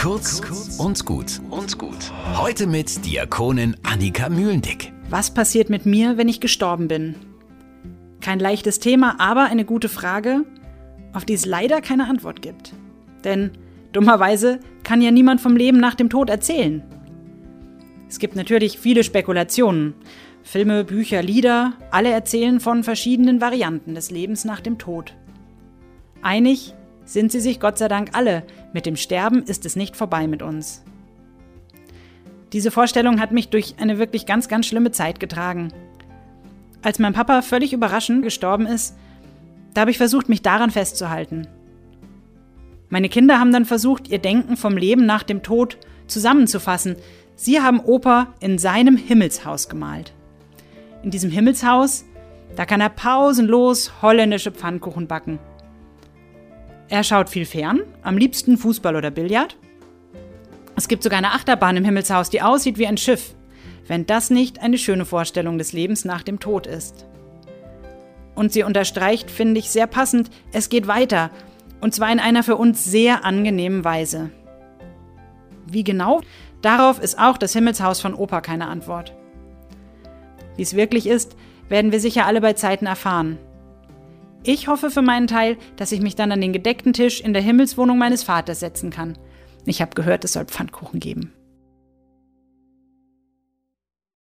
Kurz und gut und gut. Heute mit Diakonin Annika Mühlendick. Was passiert mit mir, wenn ich gestorben bin? Kein leichtes Thema, aber eine gute Frage, auf die es leider keine Antwort gibt. Denn dummerweise kann ja niemand vom Leben nach dem Tod erzählen. Es gibt natürlich viele Spekulationen. Filme, Bücher, Lieder, alle erzählen von verschiedenen Varianten des Lebens nach dem Tod. Einig sind sie sich Gott sei Dank alle, mit dem Sterben ist es nicht vorbei mit uns. Diese Vorstellung hat mich durch eine wirklich ganz, ganz schlimme Zeit getragen. Als mein Papa völlig überraschend gestorben ist, da habe ich versucht, mich daran festzuhalten. Meine Kinder haben dann versucht, ihr Denken vom Leben nach dem Tod zusammenzufassen. Sie haben Opa in seinem Himmelshaus gemalt. In diesem Himmelshaus, da kann er pausenlos holländische Pfannkuchen backen. Er schaut viel fern, am liebsten Fußball oder Billard. Es gibt sogar eine Achterbahn im Himmelshaus, die aussieht wie ein Schiff, wenn das nicht eine schöne Vorstellung des Lebens nach dem Tod ist. Und sie unterstreicht, finde ich, sehr passend, es geht weiter, und zwar in einer für uns sehr angenehmen Weise. Wie genau? Darauf ist auch das Himmelshaus von Opa keine Antwort. Wie es wirklich ist, werden wir sicher alle bei Zeiten erfahren. Ich hoffe für meinen Teil, dass ich mich dann an den gedeckten Tisch in der Himmelswohnung meines Vaters setzen kann. Ich habe gehört, es soll Pfannkuchen geben.